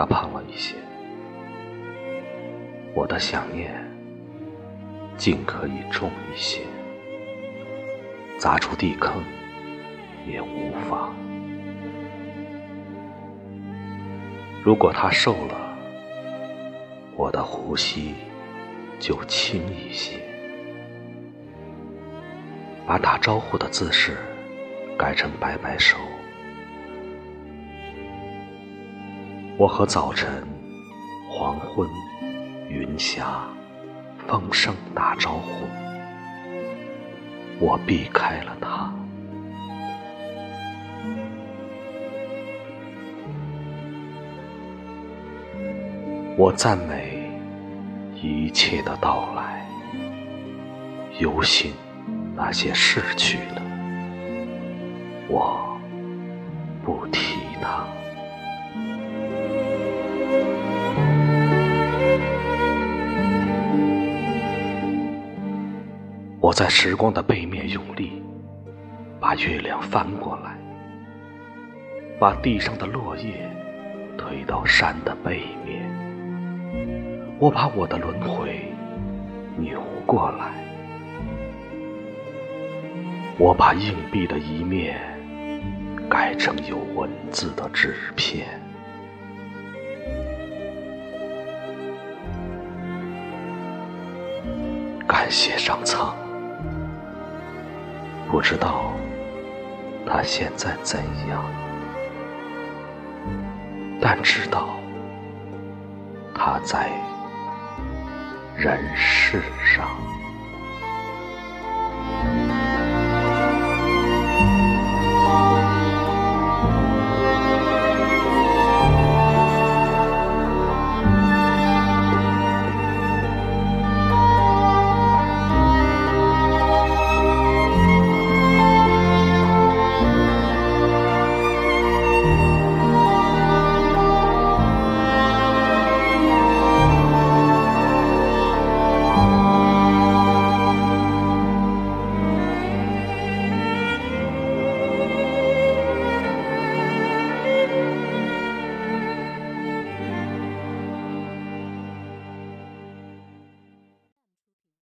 他胖了一些，我的想念尽可以重一些，砸出地坑也无妨。如果他瘦了，我的呼吸就轻一些，把打招呼的姿势改成摆摆手。我和早晨、黄昏、云霞、风声打招呼，我避开了他。我赞美一切的到来，忧心那些逝去的，我不提他。我在时光的背面用力，把月亮翻过来，把地上的落叶推到山的背面。我把我的轮回扭过来，我把硬币的一面改成有文字的纸片。感谢上苍。不知道他现在怎样，但知道他在人世上。